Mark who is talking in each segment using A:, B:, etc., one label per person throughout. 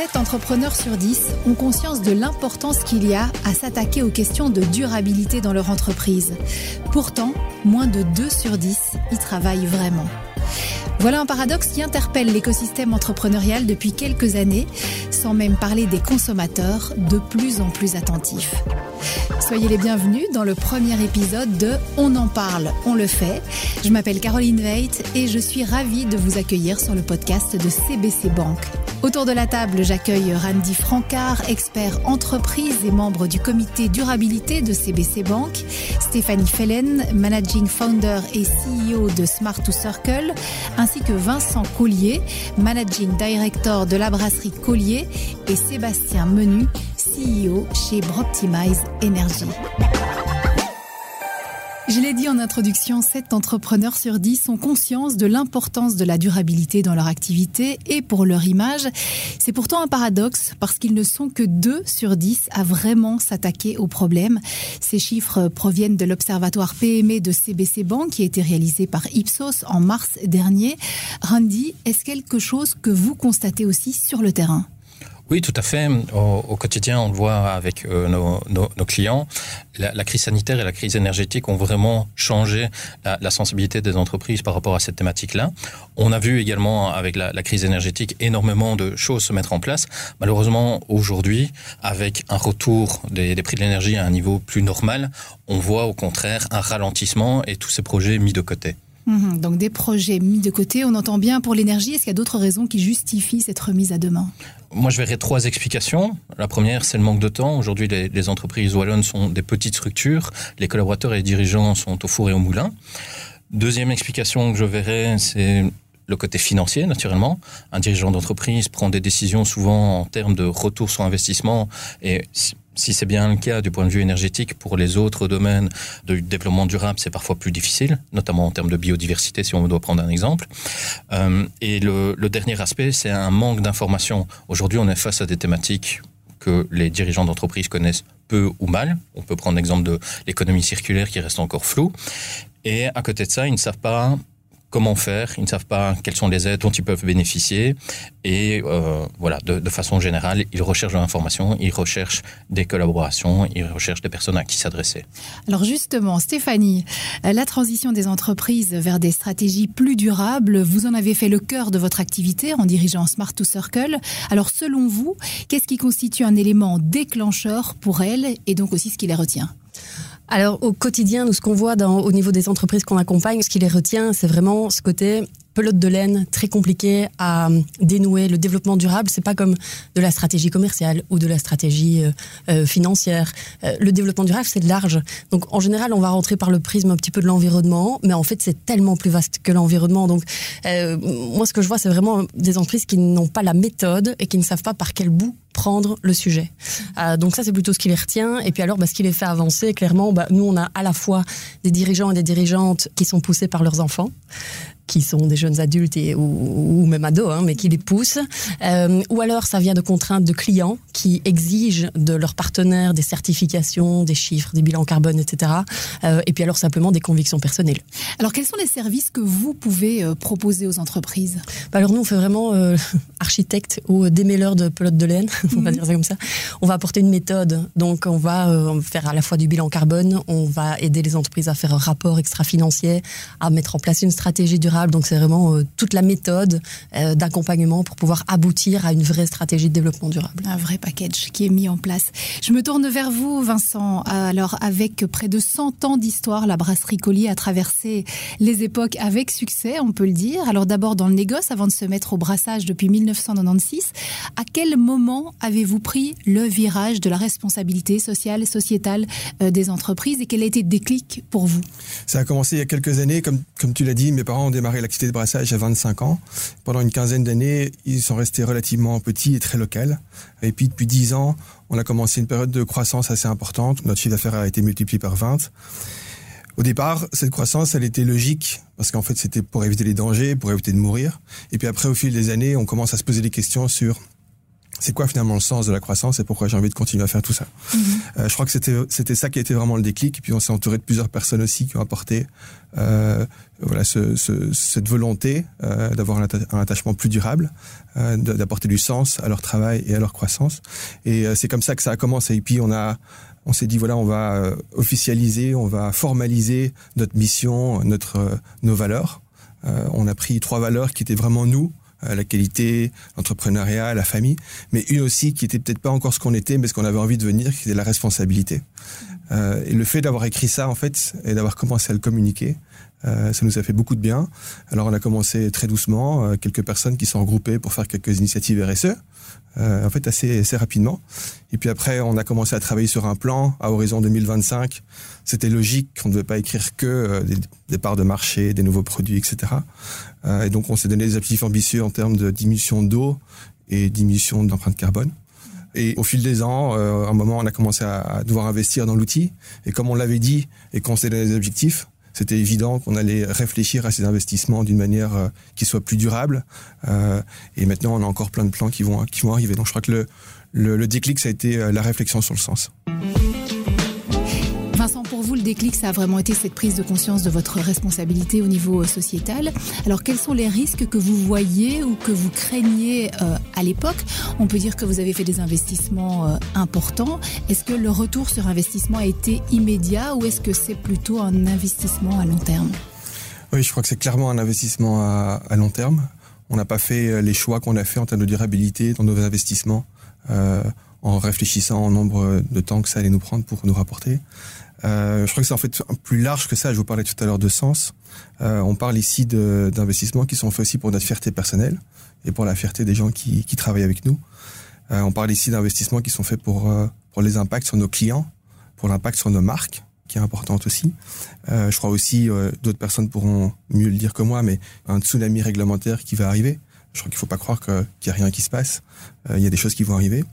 A: 7 entrepreneurs sur 10 ont conscience de l'importance qu'il y a à s'attaquer aux questions de durabilité dans leur entreprise. Pourtant, moins de 2 sur 10 y travaillent vraiment. Voilà un paradoxe qui interpelle l'écosystème entrepreneurial depuis quelques années, sans même parler des consommateurs de plus en plus attentifs. Soyez les bienvenus dans le premier épisode de On en parle, on le fait. Je m'appelle Caroline Veit et je suis ravie de vous accueillir sur le podcast de CBC Bank. Autour de la table, j'accueille Randy Francard, expert entreprise et membre du comité durabilité de CBC Bank, Stéphanie Fellen, managing founder et CEO de Smart to Circle, que Vincent Collier, managing director de la brasserie Collier et Sébastien Menu, CEO chez Broptimize Energy. Je l'ai dit en introduction, 7 entrepreneurs sur 10 ont conscience de l'importance de la durabilité dans leur activité et pour leur image. C'est pourtant un paradoxe parce qu'ils ne sont que 2 sur 10 à vraiment s'attaquer au problème. Ces chiffres proviennent de l'observatoire PME de CBC Bank qui a été réalisé par Ipsos en mars dernier. Randy, est-ce quelque chose que vous constatez aussi sur le terrain?
B: Oui, tout à fait. Au, quotidien, on le voit avec euh, nos, clients. La, crise sanitaire et la crise énergétique ont vraiment changé la, sensibilité des entreprises par rapport à cette thématique-là. On a vu également avec la, crise énergétique énormément de choses se mettre en place. Malheureusement, aujourd'hui, avec un retour des prix de l'énergie à un niveau plus normal, on voit au contraire un ralentissement et tous ces projets mis de côté.
A: Mmh, donc des projets mis de côté, on entend bien pour l'énergie. Est-ce qu'il y a d'autres raisons qui justifient cette remise à demain?
B: Moi, je verrais trois explications. La première, c'est le manque de temps. Aujourd'hui, les, les, entreprises wallonnes sont des petites structures. Les collaborateurs et les dirigeants sont au four et au moulin. Deuxième explication que je verrais, c'est le côté financier, naturellement. Un dirigeant d'entreprise prend des décisions souvent en termes de retour sur investissement et si c'est bien le cas du point de vue énergétique, pour les autres domaines de développement durable, c'est parfois plus difficile, notamment en termes de biodiversité, si on doit prendre un exemple. Euh, et le, le dernier aspect, c'est un manque d'information. Aujourd'hui, on est face à des thématiques que les dirigeants d'entreprise connaissent peu ou mal. On peut prendre l'exemple de l'économie circulaire qui reste encore floue. Et à côté de ça, ils ne savent pas comment faire, ils ne savent pas quelles sont les aides dont ils peuvent bénéficier. Et euh, voilà, de, façon générale, ils recherchent de l'information, ils recherchent des collaborations, ils recherchent des personnes à qui s'adresser.
A: Alors justement, Stéphanie, la transition des entreprises vers des stratégies plus durables, vous en avez fait le cœur de votre activité en dirigeant Smart to Circle. Alors selon vous, qu'est-ce qui constitue un élément déclencheur pour elles et donc aussi ce qui les retient?
C: Alors au quotidien, nous ce qu'on voit au niveau des entreprises qu'on accompagne, ce qui les retient, c'est vraiment ce côté pelote de laine très compliqué à dénouer. Le développement durable, c'est pas comme de la stratégie commerciale ou de la stratégie euh, euh, financière. Euh, le développement durable, c'est large. Donc en général, on va rentrer par le prisme un petit peu de l'environnement, mais en fait, c'est tellement plus vaste que l'environnement. Donc euh, moi, ce que je vois, c'est vraiment des entreprises qui n'ont pas la méthode et qui ne savent pas par quel bout prendre le sujet. Euh, donc ça, c'est plutôt ce qui les retient. Et puis alors, bah, ce qui les fait avancer, clairement, bah, nous, on a à la fois des dirigeants et des dirigeantes qui sont poussés par leurs enfants qui sont des jeunes adultes et, ou, ou même ados, hein, mais qui les poussent. Euh, ou alors ça vient de contraintes de clients qui exigent de leurs partenaires des certifications, des chiffres, des bilans carbone, etc. Euh, et puis alors simplement des convictions personnelles.
A: Alors quels sont les services que vous pouvez euh, proposer aux entreprises?
C: Bah Alors nous on fait vraiment architecte ou démêleur de pelote de laine, on va -hmm. dire ça comme ça. On va apporter une méthode, donc on va faire à la fois du bilan carbone, on va aider les entreprises à faire un rapport extra-financier, à mettre en place une stratégie durable durable. Donc c'est vraiment euh, toute la méthode euh, d'accompagnement pour pouvoir aboutir à une vraie stratégie de développement durable.
A: Un vrai package qui est mis en place. Je me tourne vers vous, Vincent. Alors avec près de 100 ans d'histoire, la brasserie Collier a traversé les époques avec succès, on peut le dire. Alors d'abord dans le négoce avant de se mettre au brassage depuis 1996. À quel moment avez-vous pris le virage de la responsabilité sociale et sociétale euh, des entreprises et quel a été le déclic pour vous?
D: Ça a commencé il y a quelques années, comme, comme tu l'as dit, mes parents ont démarré démarré l'activité de brassage à 25 ans. Pendant une quinzaine d'années, ils sont restés relativement petits et très locaux. Et puis depuis 10 ans, on a commencé une période de croissance assez importante. Notre chiffre d'affaires a été multiplié par 20. Au départ, cette croissance, elle était logique parce qu'en fait, c'était pour éviter les dangers, pour éviter de mourir. Et puis après, au fil des années, on commence à se poser des questions sur c'est quoi finalement le sens de la croissance et pourquoi j'ai envie de continuer à faire tout ça. Mhm. Euh, je crois que c'était c'était ça qui a été vraiment le déclic. Et puis on s'est entouré de plusieurs personnes aussi qui ont apporté euh, voilà ce, ce, cette volonté euh, d'avoir un, un, attachement plus durable, euh, d'apporter du sens à leur travail et à leur croissance. Et euh, c'est comme ça que ça a commencé. Et puis on a on s'est dit voilà on va officialiser, on va formaliser notre mission, notre nos valeurs. on a pris trois valeurs qui étaient vraiment nous la qualité, l'entrepreneuriat, la famille, mais une aussi qui était peut-être pas encore ce qu'on était, mais ce qu'on avait envie de devenir, qui était la responsabilité. Euh, et le fait d'avoir écrit ça, en fait, et d'avoir commencé à le communiquer, euh, ça nous a fait beaucoup de bien. Alors on a commencé très doucement, euh, quelques personnes qui sont regroupées pour faire quelques initiatives RSE, euh, en fait assez, assez rapidement. Et puis après, on a commencé à travailler sur un plan à horizon 2025. C'était logique qu'on ne devait pas écrire que euh, des, parts de marché, des nouveaux produits, etc. Euh, et donc on s'est donné des objectifs ambitieux en termes de diminution d'eau et diminution d'empreinte carbone. Et au fil des ans, euh, à un moment, on a commencé à, à devoir investir dans l'outil. Et comme on l'avait dit et qu'on s'est donné des objectifs, c'était évident qu'on allait réfléchir à ces investissements d'une manière euh, qui soit plus durable. Euh, et maintenant, on a encore plein de plans qui vont, arriver. Donc je crois que le, le, le déclic, ça a été euh, la réflexion sur le sens.
A: Vincent, pour vous, le déclic, ça a vraiment été cette prise de conscience de votre responsabilité au niveau euh, sociétal. Alors, quels sont les risques que vous voyez ou que vous craignez euh, à l'époque? On peut dire que vous avez fait des investissements euh, importants. Est-ce que le retour sur investissement a été immédiat ou est-ce que c'est plutôt un investissement à long terme?
D: Oui, je crois que c'est clairement un investissement à, long terme. On n'a pas fait les choix qu'on a fait en termes de durabilité dans nos investissements. En réfléchissant au nombre de temps que ça allait nous prendre pour nous rapporter. Euh, je crois que c'est en fait plus large que ça. Je vous parlais tout à l'heure de sens. Euh, on parle ici d'investissements qui sont faits aussi pour notre fierté personnelle et pour la fierté des gens qui, qui travaillent avec nous. Euh, on parle ici d'investissements qui sont faits pour, euh, pour les impacts sur nos clients, pour l'impact sur nos marques, qui est importante aussi. Euh, je crois aussi, euh, d'autres personnes pourront mieux le dire que moi, mais un tsunami réglementaire qui va arriver. Je crois qu'il faut pas croire qu'il n'y a rien qui se passe. Il y a des choses qui vont arriver.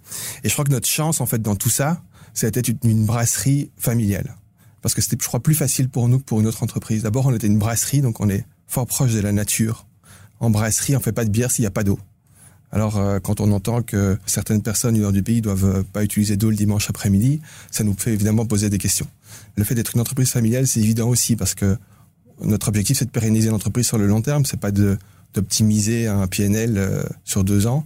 D: Et je crois que notre chance, en fait, dans tout ça, c'était une, brasserie familiale. Parce que c'était, je crois, plus facile pour nous que pour une autre entreprise. D'abord, on était une brasserie, donc on est fort proche de la nature. En brasserie, on fait pas de bière s'il n'y a pas d'eau. Alors, euh, quand on entend que certaines personnes du nord du pays doivent pas utiliser d'eau le dimanche après-midi, ça nous fait évidemment poser des questions. Le fait d'être une entreprise familiale, c'est évident aussi parce que notre objectif, c'est de pérenniser l'entreprise sur le long terme. C'est pas de d'optimiser un PNL euh, sur deux ans.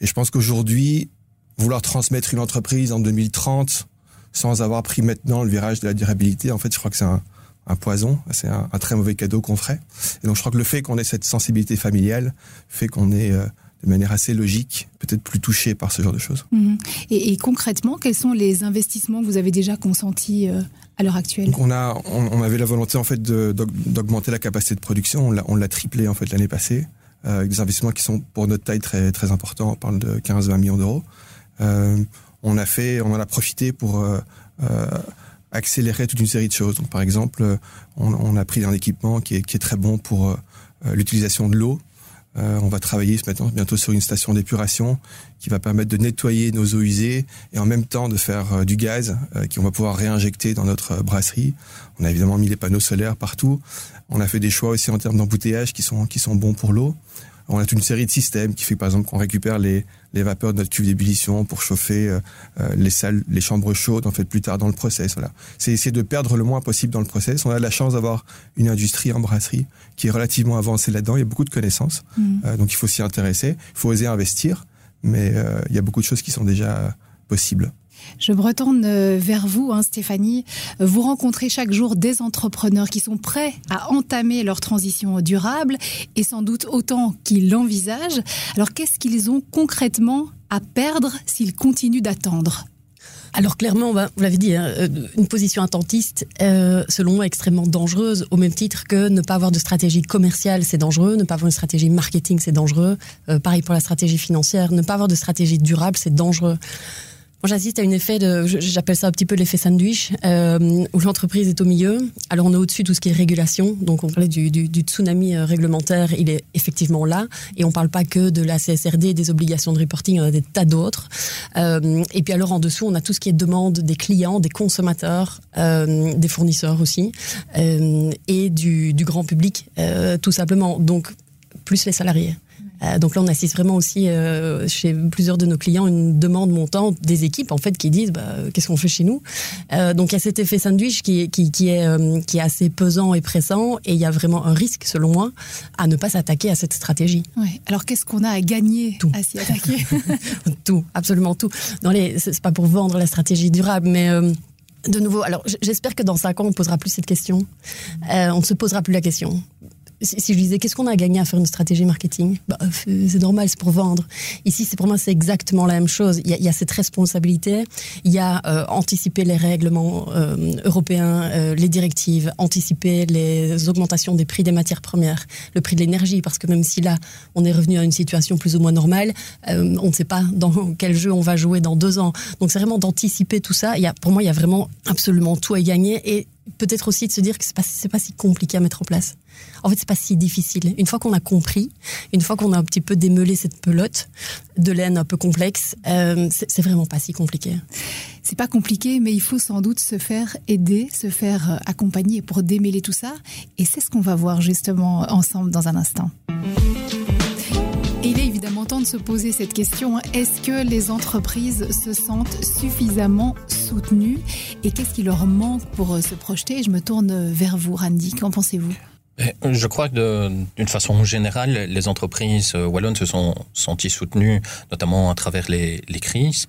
D: Et je pense qu'aujourd'hui, vouloir transmettre une entreprise en 2030 sans avoir pris maintenant le virage de la durabilité, en fait, je crois que c'est un, un poison, c'est un, un, très mauvais cadeau qu'on ferait. Et donc, je crois que le fait qu'on ait cette sensibilité familiale fait qu'on est euh, de manière assez logique, peut-être plus touché par ce genre de choses.
A: Mmh. Et, et, concrètement, quels sont les investissements que vous avez déjà consentis euh, à l'heure actuelle?
D: Donc on a, on, on, avait la volonté en fait d'augmenter la capacité de production. On l'a triplé en fait l'année passée, euh, avec des investissements qui sont pour notre taille très très importants. On parle de 15-20 millions d'euros. Euh, on a fait, on en a profité pour euh, euh, accélérer toute une série de choses. Par exemple, on, a pris un équipement qui est, très bon pour l'utilisation de l'eau. On va travailler maintenant bientôt sur une station d'épuration qui va permettre de nettoyer nos eaux usées et en même temps de faire du gaz euh, qu'on va pouvoir réinjecter dans notre brasserie. On a évidemment mis les panneaux solaires partout. On a fait des choix aussi en termes d'embouteillage qui sont qui sont bons pour l'eau. On a toute une série de systèmes qui fait par exemple qu'on récupère les, les vapeurs de notre tube d'ébullition pour chauffer euh, les salles, les chambres chaudes en fait plus tard dans le process. Voilà, c'est essayer de perdre le moins possible dans le process. On a de la chance d'avoir une industrie en brasserie qui est relativement avancée là-dedans. Il y a beaucoup de connaissances, mmh. euh, donc il faut s'y intéresser. Il faut oser investir, mais euh, il y a beaucoup de choses qui sont déjà possibles.
A: Je me retourne euh, vers vous, hein, Stéphanie. Vous rencontrez chaque jour des entrepreneurs qui sont prêts à entamer leur transition durable et sans doute autant qu'ils l'envisagent. Alors qu'est-ce qu'ils ont concrètement à perdre s'ils continuent d'attendre?
C: Alors clairement, vous l'avez dit, hein, une position attentiste, euh, selon moi, extrêmement dangereuse, au même titre que ne pas avoir de stratégie commerciale, c'est dangereux, ne pas avoir une stratégie marketing, c'est dangereux. Euh, pareil pour la stratégie financière, ne pas avoir de stratégie durable, c'est dangereux. Moi, j'assiste à une effet de, j'appelle ça un petit peu l'effet sandwich, euh, où l'entreprise est au milieu. Alors, on est au-dessus de tout ce qui est régulation. Donc, on parlait du, du, du, tsunami réglementaire, il est effectivement là. Et on parle pas que de la CSRD, des obligations de reporting, on a des tas d'autres. Euh, et puis, alors, en dessous, on a tout ce qui est demande des clients, des consommateurs, euh, des fournisseurs aussi, euh, et du, du grand public, euh, tout simplement. Donc, plus les salariés. Euh, donc là, on assiste vraiment aussi euh, chez plusieurs de nos clients une demande montante des équipes en fait qui disent bah, qu'est-ce qu'on fait chez nous? Euh, donc il y a cet effet sandwich qui, qui, qui est euh, qui est assez pesant et pressant et il y a vraiment un risque selon moi à ne pas s'attaquer à cette stratégie.
A: Ouais. Alors qu'est-ce qu'on a à gagner
C: Tout.
A: à s'y attaquer?
C: Tout, absolument tout. Dans les, c'est pas pour vendre la stratégie durable, mais euh, de nouveau, alors j'espère que dans cinq ans on posera plus cette question. Euh, on ne se posera plus la question. Si, je disais qu'est-ce qu'on a à gagner à faire une stratégie marketing, bah, euh, c'est normal, c'est pour vendre. Ici, c'est pour moi c'est exactement la même chose. Il y a, cette responsabilité, il y a euh, anticiper les règlements euh, européens, les directives, anticiper les augmentations des prix des matières premières, le prix de l'énergie, parce que même si là on est revenu à une situation plus ou moins normale, on ne sait pas dans quel jeu on va jouer dans deux ans. Donc c'est vraiment d'anticiper tout ça. Il y a, pour moi, il y a vraiment absolument tout à gagner et peut-être aussi de se dire que c'est pas c'est pas si compliqué à mettre en place. En fait, c'est pas si difficile. Une fois qu'on a compris, une fois qu'on a un petit peu démêlé cette pelote de laine un peu complexe, euh, c'est vraiment pas si compliqué.
A: C'est pas compliqué, mais il faut sans doute se faire aider, se faire accompagner pour démêler tout ça. Et c'est ce qu'on va voir justement ensemble dans un instant. Il est évidemment temps de se poser cette question. Est-ce que les entreprises se sentent suffisamment soutenues Et qu'est-ce qui leur manque pour euh, se projeter? Je me tourne vers vous, Randy. Qu'en pensez-vous?
B: Et Je crois que d'une façon générale, les entreprises euh, wallonnes se sont senties soutenues, notamment à travers les, les crises,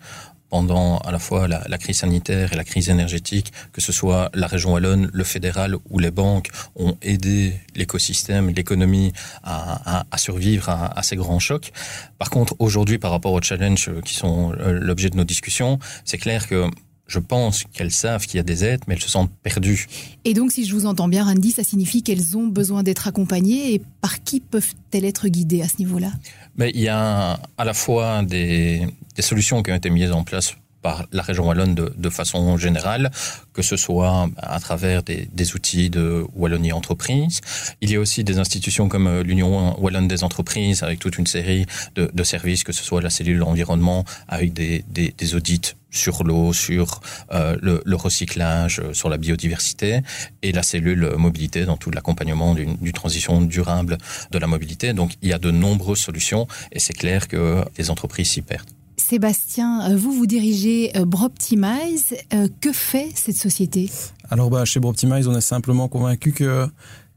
B: pendant à la fois la, crise sanitaire et la crise énergétique, que ce soit la région wallonne, le fédéral ou les banques ont aidé l'écosystème, l'économie à, survivre à, à ces grands chocs. Par contre, aujourd'hui, par rapport aux challenges qui sont euh, l'objet de nos discussions, c'est clair que je pense qu'elles savent qu'il y a des aides, mais elles se sentent perdues.
A: Et donc, si je vous entends bien, Randy, ça signifie qu'elles ont besoin d'être accompagnées. Et par qui peuvent-elles être guidées à ce niveau-là?
B: Mais il y a à la fois des, des solutions qui ont été mises en place par la région wallonne de, façon générale, que ce soit à travers des, outils de Wallonie Entreprise. Il y a aussi des institutions comme euh, l'Union wallonne des entreprises, avec toute une série de, services, que ce soit la cellule environnement, avec des, audits sur l'eau, sur euh, le, le recyclage, euh, sur la biodiversité, et la cellule mobilité dans tout l'accompagnement d'une transition durable de la mobilité. Donc il y a de nombreuses solutions, et c'est clair que les entreprises s'y perdent.
A: Sébastien, euh, vous, vous dirigez euh, Broptimize. Euh, Que fait cette société?
E: Alors bah, chez Broptimize, on est simplement convaincu que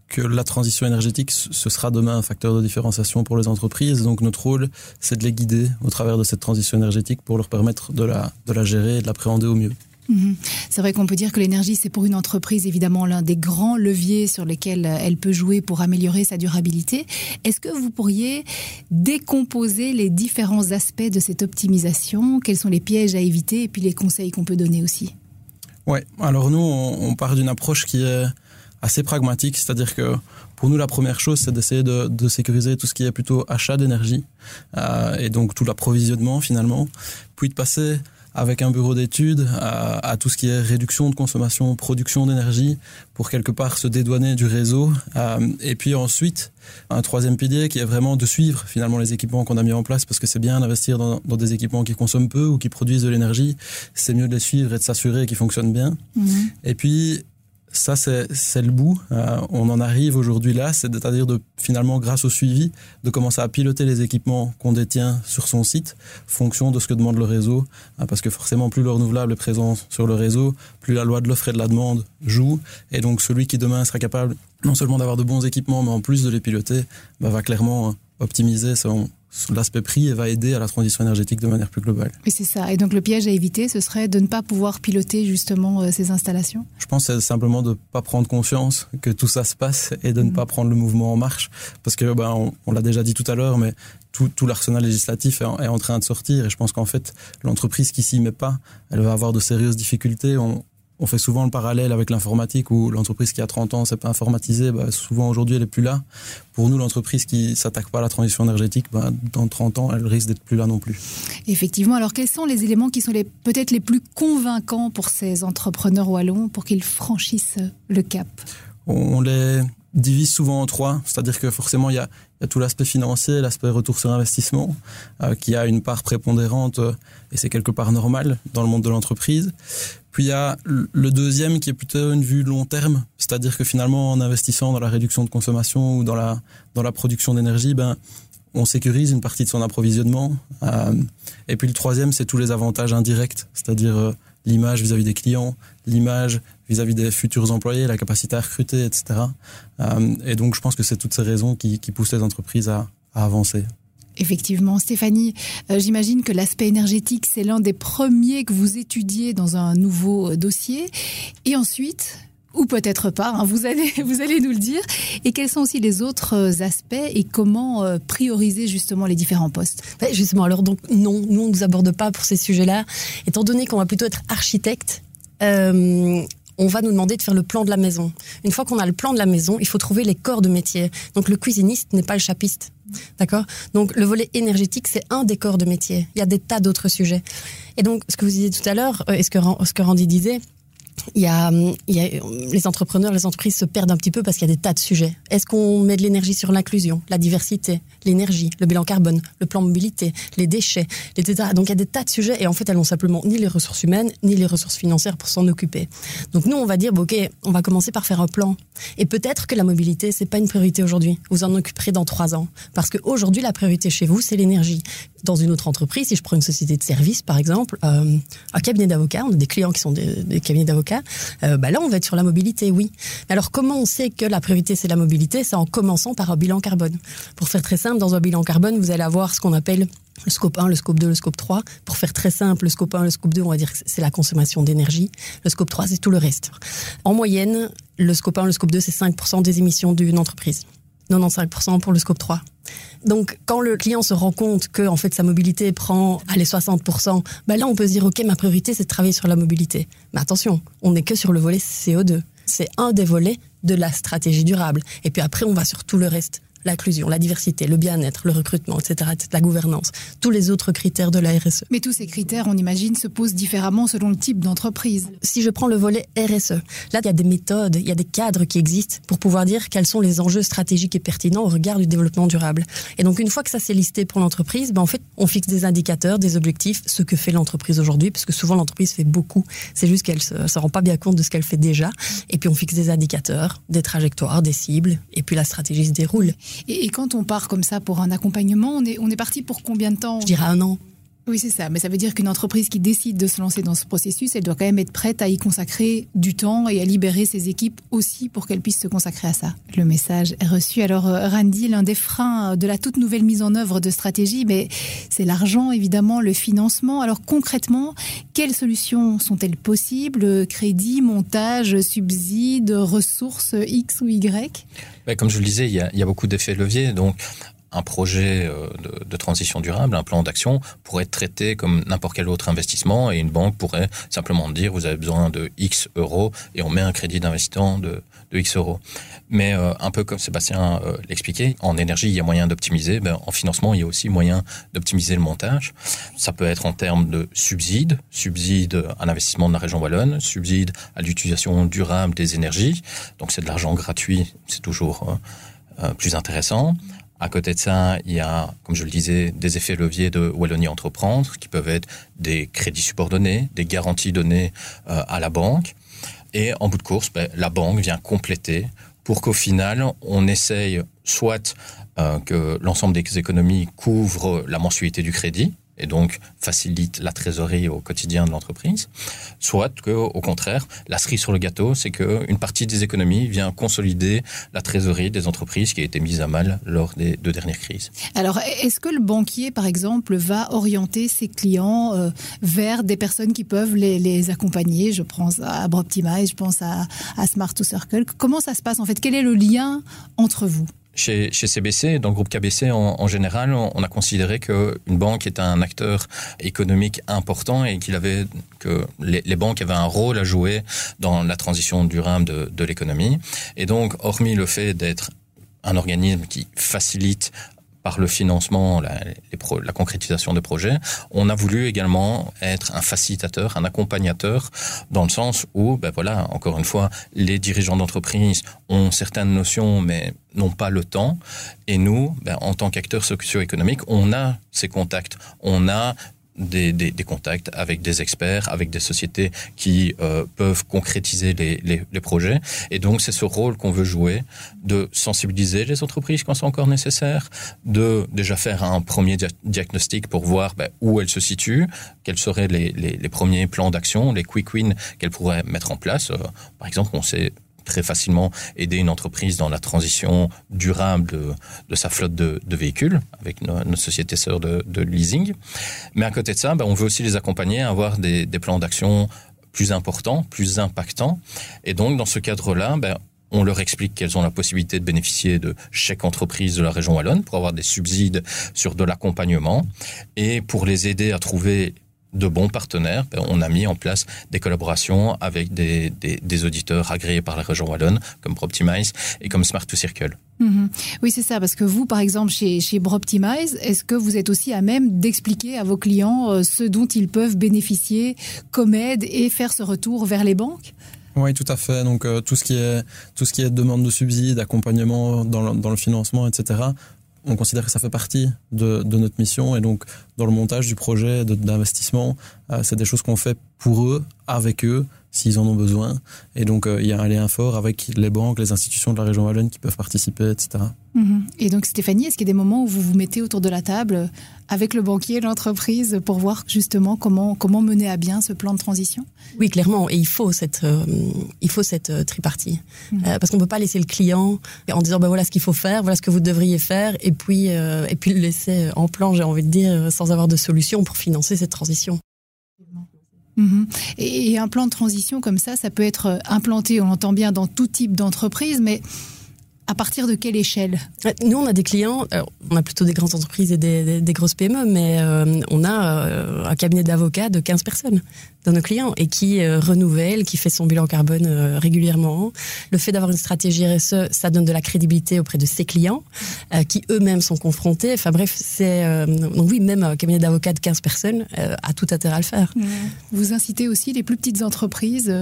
E: que la transition énergétique, ce sera demain un facteur de différenciation pour les entreprises. Donc notre rôle, c'est de les guider au travers de cette transition énergétique pour leur permettre de la, de la gérer et de l'appréhender au mieux.
A: Mhm. C'est vrai qu'on peut dire que l'énergie, c'est pour une entreprise évidemment l'un des grands leviers sur lesquels euh, elle peut jouer pour améliorer sa durabilité. Est-ce que vous pourriez décomposer les différents aspects de cette optimisation? Quels sont les pièges à éviter et puis les conseils qu'on peut donner aussi?
E: Ouais. Alors nous, on, part d'une approche qui est assez pragmatique, c'est-à-dire que pour nous, la première chose, c'est d'essayer de, de sécuriser tout ce qui est plutôt achat d'énergie euh, et donc tout l'approvisionnement finalement, puis de passer avec un bureau d'études à, à tout ce qui est réduction de consommation, production d'énergie, pour quelque part se dédouaner du réseau. Euh, et puis ensuite, un troisième pilier qui est vraiment de suivre finalement les équipements qu'on a mis en place, parce que c'est bien d'investir dans, dans des équipements qui consomment peu ou qui produisent de l'énergie. C'est mieux de les suivre et de s'assurer qu'ils fonctionnent bien. Et puis, ça, c'est le bout. Euh, on en arrive aujourd'hui là, c'est-à-dire de finalement, grâce au suivi, de commencer à piloter les équipements qu'on détient sur son site, fonction de ce que demande le réseau, hein, parce que forcément, plus le renouvelable est présent sur le réseau, plus la loi de l'offre et de la demande joue, et donc celui qui demain sera capable non seulement d'avoir de bons équipements, mais en plus de les piloter, bah, va clairement euh, optimiser son l'aspect prix et va aider à la transition énergétique de manière plus globale.
A: Et c'est ça. Et donc le piège à éviter, ce serait de ne pas pouvoir piloter justement euh, ces installations
E: Je pense c'est simplement de pas prendre conscience que tout ça se passe et de ne
A: Mhm.
E: pas prendre le mouvement en marche. Parce que, ben, on, on l'a déjà dit tout à l'heure, mais tout, tout l'arsenal législatif est en, est en train de sortir. Et je pense qu'en fait, l'entreprise qui s'y met pas, elle va avoir de sérieuses difficultés. On, on fait souvent le parallèle avec l'informatique où l'entreprise qui a 30 ans s'est pas informatisée, ben, souvent aujourd'hui elle est plus là. Pour nous, l'entreprise qui s'attaque pas à la transition énergétique, ben, dans 30 ans, elle risque d'être plus là non plus.
A: Effectivement. Alors quels sont les éléments qui sont les peut-être les plus convaincants pour ces entrepreneurs wallons pour qu'ils franchissent le cap?
E: On les divise souvent en trois, c'est-à-dire que forcément il y a, tout l'aspect financier, l'aspect retour sur investissement, euh, qui a une part prépondérante euh, et c'est quelque part normal dans le monde de l'entreprise. Puis il y a le deuxième qui est plutôt une vue long terme, c'est-à-dire que finalement en investissant dans la réduction de consommation ou dans la dans la production d'énergie, ben on sécurise une partie de son approvisionnement. Euh, et puis le troisième, c'est tous les avantages indirects, c'est-à-dire l'image vis-à-vis des clients, l'image vis-à-vis des futurs employés, la capacité à recruter, etc. Euh, et donc je pense que c'est toutes ces raisons qui, poussent les entreprises à, avancer.
A: Effectivement, Stéphanie, j'imagine que l'aspect énergétique, c'est l'un des premiers que vous étudiez dans un nouveau dossier. Et ensuite, ou peut-être pas, hein, vous, allez, vous allez nous le dire. Et quels sont aussi les autres euh, aspects et comment euh, prioriser justement les différents postes?
C: Justement, alors donc non, nous on ne nous aborde pas pour ces sujets-là. Étant donné qu'on va plutôt être architecte, euh, on va nous demander de faire le plan de la maison. Une fois qu'on a le plan de la maison, il faut trouver les corps de métier. Donc le cuisiniste n'est pas le chapiste. D'accord? Donc le volet énergétique, c'est un des corps de métier. Il y a des tas d'autres sujets. Et donc, ce que vous disiez tout à l'heure, et ce que, ce que Randy disait, il y, a, les entrepreneurs, les entreprises se perdent un petit peu parce qu'il y a des tas de sujets. Est-ce qu'on met de l'énergie sur l'inclusion, la diversité, l'énergie, le bilan carbone, le plan mobilité, les déchets, etc. Donc il y a des tas de sujets et en fait elles n'ont simplement ni les ressources humaines ni les ressources financières pour s'en occuper. Donc nous on va dire ok, on va commencer par faire un plan et peut-être que la mobilité c'est pas une priorité aujourd'hui. Vous en occuperez dans trois ans parce qu'aujourd'hui la priorité chez vous c'est l'énergie. Dans une autre entreprise, si je prends une société de service par exemple, euh, un cabinet d'avocats, on a des clients qui sont des, cabinets d'avocats euh, bah là, on va être sur la mobilité, oui. Alors, comment on sait que la priorité, c'est la mobilité? C'est en commençant par un bilan carbone. Pour faire très simple, dans un bilan carbone, vous allez avoir ce qu'on appelle le scope 1, le scope 2, le scope 3. Pour faire très simple, le scope 1, le scope 2, on va dire que c'est la consommation d'énergie. Le scope 3, c'est tout le reste. En moyenne, le scope 1, le scope 2, c'est 5% des émissions d'une entreprise. 95% pour le scope 3. Donc, quand le client se rend compte que en fait sa mobilité prend les 60%, ben là on peut se dire ok ma priorité c'est de travailler sur la mobilité. Mais attention, on n'est que sur le volet CO2. C'est un des volets de la stratégie durable. Et puis après on va sur tout le reste l'inclusion, la diversité, le bien-être, le recrutement, etc., la gouvernance, tous les autres critères de la RSE.
A: Mais tous ces critères, on imagine, se posent différemment selon le type d'entreprise.
C: Si je prends le volet RSE, là, il y a des méthodes, il y a des cadres qui existent pour pouvoir dire quels sont les enjeux stratégiques et pertinents au regard du développement durable. Et donc, une fois que ça s'est listé pour l'entreprise, ben, en fait, on fixe des indicateurs, des objectifs, ce que fait l'entreprise aujourd'hui, parce que souvent l'entreprise fait beaucoup. C'est juste qu'elle se, se rend pas bien compte de ce qu'elle fait déjà. Et puis, on fixe des indicateurs, des trajectoires, des cibles, et puis la stratégie se déroule.
A: Et, quand on part comme ça pour un accompagnement, on est, on est parti pour combien de temps
C: Je dirais un an.
A: Oui, c'est ça. Mais ça veut dire qu'une entreprise qui décide de se lancer dans ce processus, elle doit quand même être prête à y consacrer du temps et à libérer ses équipes aussi pour qu'elles puissent se consacrer à ça. Le message est reçu. Alors, euh, Randy, l'un des freins de la toute nouvelle mise en œuvre de stratégie, mais c'est l'argent, évidemment, le financement. Alors, concrètement, quelles solutions sont-elles possibles? Crédit, montage, subsides, ressources X ou Y?
B: Ben, Comme je le disais, il y il y a beaucoup d'effets leviers. Donc, un projet euh, de, transition durable, un plan d'action, pourrait être traité comme n'importe quel autre investissement et une banque pourrait simplement dire vous avez besoin de X euros et on met un crédit d'investissement de, X euros. Mais euh, un peu comme Sébastien euh, l'expliquait, en énergie il y a moyen d'optimiser, ben, en financement il y a aussi moyen d'optimiser le montage. Ça peut être en termes de subsides, subsides à l'investissement de la région wallonne, subsides à l'utilisation durable des énergies. Donc c'est de l'argent gratuit, c'est toujours plus intéressant. À côté de ça, il y a, comme je le disais, des effets leviers de Wallonie Entreprendre, qui peuvent être des crédits subordonnés, des garanties données euh, à la banque. Et en bout de course, ben, la banque vient compléter pour qu'au final, on essaye soit euh, que l'ensemble des économies couvrent la mensualité du crédit, et donc facilite la trésorerie au quotidien de l'entreprise, soit que, au contraire, la cerise sur le gâteau, c'est qu'une partie des économies vient consolider la trésorerie des entreprises qui a été mise à mal lors des deux dernières crises.
A: Alors, est-ce que le banquier, par exemple, va orienter ses clients euh, vers des personnes qui peuvent les, accompagner? Je pense à Broptimize, je pense à, à Smart to Circle. Comment ça se passe en fait? Quel est le lien entre vous?
B: Chez, chez, CBC, dans le groupe KBC en, général, on, a considéré qu'une banque est un acteur économique important et qu'il avait que les, banques avaient un rôle à jouer dans la transition durable de l'économie. Et donc, hormis le fait d'être un organisme qui facilite par le financement, la, concrétisation des projets, on a voulu également être un facilitateur, un accompagnateur, dans le sens où, ben voilà, encore une fois, les dirigeants d'entreprise ont certaines notions, mais n'ont pas le temps. Et nous, ben, en tant qu'acteurs socio-économiques, on a ces contacts, on a des, contacts avec des experts, avec des sociétés qui euh, peuvent concrétiser les, projets. Et donc, c'est ce rôle qu'on veut jouer de sensibiliser les entreprises quand c'est encore nécessaire, de déjà faire un premier diagnostic pour voir ben, où elles se situent, quels seraient les, les premiers plans d'action, les quick wins qu'elles pourraient mettre en place. Euh, par exemple, on sait très facilement aider une entreprise dans la transition durable de, sa flotte de, véhicules avec notre société sœur de, leasing. Mais à côté de ça, ben, on veut aussi les accompagner à avoir des, des plans d'action plus importants, plus impactants. Et donc, dans ce cadre-là, ben, on leur explique qu'elles ont la possibilité de bénéficier de chèques entreprises de la région Wallonne pour avoir des subsides sur de l'accompagnement et pour les aider à trouver de bons partenaires, ben, on a mis en place des collaborations avec des, des, des auditeurs agréés par la région Wallonne, comme Proptimize et comme Smart to Circle.
A: Mmh. Oui, c'est ça, parce que vous, par exemple, chez, chez Proptimize, est-ce que vous êtes aussi à même d'expliquer à vos clients euh, ce dont ils peuvent bénéficier comme aide et faire ce retour vers les banques?
E: Oui, tout à fait. Donc euh, tout ce qui est tout ce qui est demande de subsides, accompagnement dans le, dans le financement, etc on considère que ça fait partie de, notre mission et donc dans le montage du projet d'investissement, euh, c'est des choses qu'on fait pour eux, avec eux, s'ils en ont besoin. Et donc euh, il y a un lien fort avec les banques, les institutions de la région Wallonne qui peuvent participer, etc.
A: Mmh. Et donc Stéphanie, est-ce qu'il y a des moments où vous vous mettez autour de la table avec le banquier, l'entreprise, pour voir justement comment, comment mener à bien ce plan de transition?
C: Oui, clairement. Et il faut cette, euh, il faut cette euh, tripartie. Mmh. Euh, parce qu'on ne peut pas laisser le client en disant ben voilà ce qu'il faut faire, voilà ce que vous devriez faire, et puis, euh, et puis le laisser en plan, j'ai envie de dire, sans avoir de solution pour financer cette transition.
A: Mmh. Et un plan de transition comme ça, ça peut être implanté, on entend bien, dans tout type d'entreprise, mais à partir de quelle échelle
C: Nous, on a des clients, alors, on a plutôt des grandes entreprises et des, des, des grosses PME, mais euh, on a euh, un cabinet d'avocats de 15 personnes dans nos clients et qui euh, renouvelle, qui fait son bilan carbone euh, régulièrement. Le fait d'avoir une stratégie RSE, ça donne de la crédibilité auprès de ses clients euh, qui eux-mêmes sont confrontés. Enfin bref, c'est euh, donc oui, même un cabinet d'avocats de 15 personnes a tout intérêt à le faire.
A: Vous incitez aussi les plus petites entreprises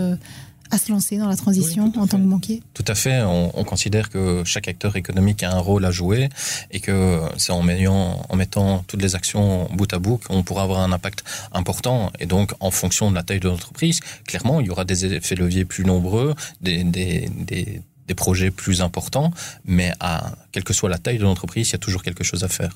A: à se lancer dans la transition oui, en tant que banquier
B: Tout à fait. On, on, considère que chaque acteur économique a un rôle à jouer et que c'est en, en mettant toutes les actions bout à bout qu'on pourra avoir un impact important. Et donc, en fonction de la taille de l'entreprise, clairement, il y aura des effets leviers plus nombreux, des, des, des des projets plus importants, mais à quelle que soit la taille de l'entreprise, il y a toujours quelque chose à faire.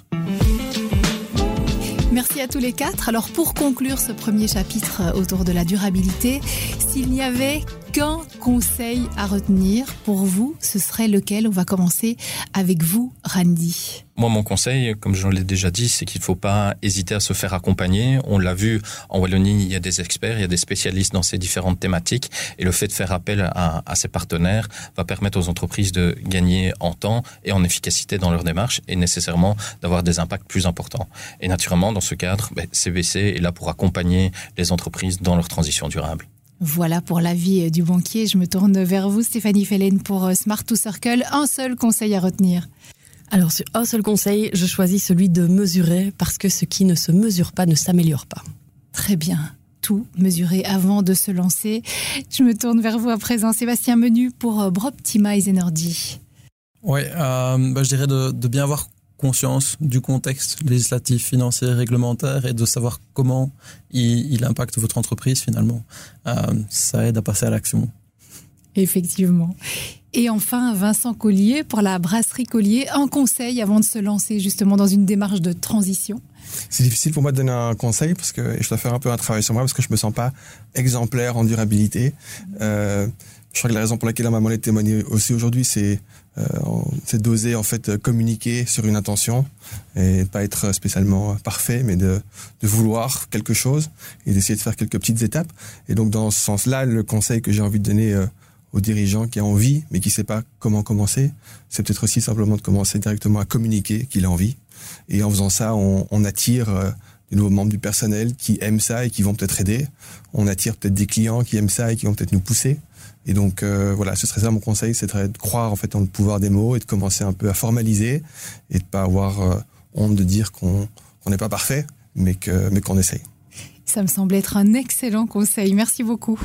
A: À tous les quatre. Alors pour conclure ce premier chapitre autour de la durabilité, s'il n'y avait qu'un conseil à retenir pour vous, ce serait lequel? On va commencer avec vous, Randy.
B: Moi, mon conseil, comme je l'ai déjà dit, c'est qu'il ne faut pas hésiter à se faire accompagner. On l'a vu en Wallonie, il y a des experts, il y a des spécialistes dans ces différentes thématiques, et le fait de faire appel à, à ces partenaires va permettre aux entreprises de gagner en temps et en efficacité dans leur démarche, et nécessairement d'avoir des impacts plus importants. Et naturellement, dans ce cadre, ben, CBC est là pour accompagner les entreprises dans leur transition durable.
A: Voilà pour l'avis du banquier. Je me tourne vers vous, Stéphanie Fellen, pour euh, Smart to Circle. Un seul conseil à retenir.
C: Alors, sur un seul conseil, je choisis celui de mesurer parce que ce qui ne se mesure pas ne s'améliore pas.
A: Très bien. Tout mesurer avant de se lancer. Je me tourne vers vous à présent, Sébastien Menu, pour euh, Broptimize Energy.
E: Oui, euh, bah, je dirais de, de bien avoir conscience du contexte législatif, financier, réglementaire et de savoir comment il, il impacte votre entreprise finalement. Euh, ça aide à passer à l'action.
A: Effectivement. Et enfin, Vincent Collier, pour la brasserie Collier, un conseil avant de se lancer justement dans une démarche de transition
D: C'est difficile pour moi de donner un conseil parce que je dois faire un peu un travail sur moi parce que je me sens pas exemplaire en durabilité. Euh, je crois que la raison pour laquelle on m'a demandé de témoigner aussi aujourd'hui, c'est euh, d'oser en fait communiquer sur une intention et pas être spécialement parfait, mais de, de vouloir quelque chose et d'essayer de faire quelques petites étapes. Et donc dans ce sens-là, le conseil que j'ai envie de donner euh, aux dirigeants qui a envie, mais qui ne sait pas comment commencer, c'est peut-être aussi simplement de commencer directement à communiquer qu'il a envie. Et en faisant ça, on, on attire euh, des nouveaux membres du personnel qui aiment ça et qui vont peut-être aider. On attire peut-être des clients qui aiment ça et qui vont peut-être nous pousser. Et donc euh, voilà, ce serait ça mon conseil, c'est de croire en fait en le pouvoir des mots et de commencer un peu à formaliser et de pas avoir euh, honte de dire qu'on n'est pas parfait, mais que mais qu'on essaye.
A: Ça me semble être un excellent conseil. Merci beaucoup.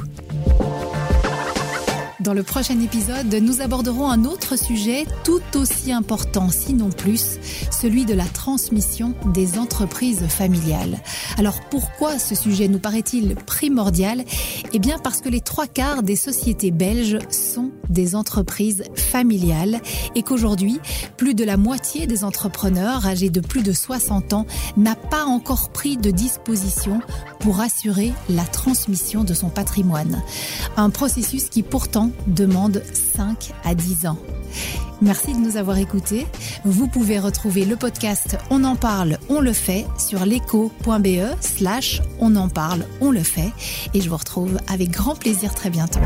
A: Dans le prochain épisode, nous aborderons un autre sujet tout aussi important, sinon plus, celui de la transmission des entreprises familiales. Alors pourquoi ce sujet nous paraît-il primordial? Eh bien parce que les trois quarts des sociétés belges sont des entreprises familiales et qu'aujourd'hui, plus de la moitié des entrepreneurs âgés de plus de 60 ans n'a pas encore pris de disposition pour assurer la transmission de son patrimoine. Un processus qui pourtant demande 5 à 10 ans. Merci de nous avoir écoutés. Vous pouvez retrouver le podcast On en parle, on le fait sur l'écho.be slash on en parle, on le fait. Et je vous retrouve avec grand plaisir très bientôt.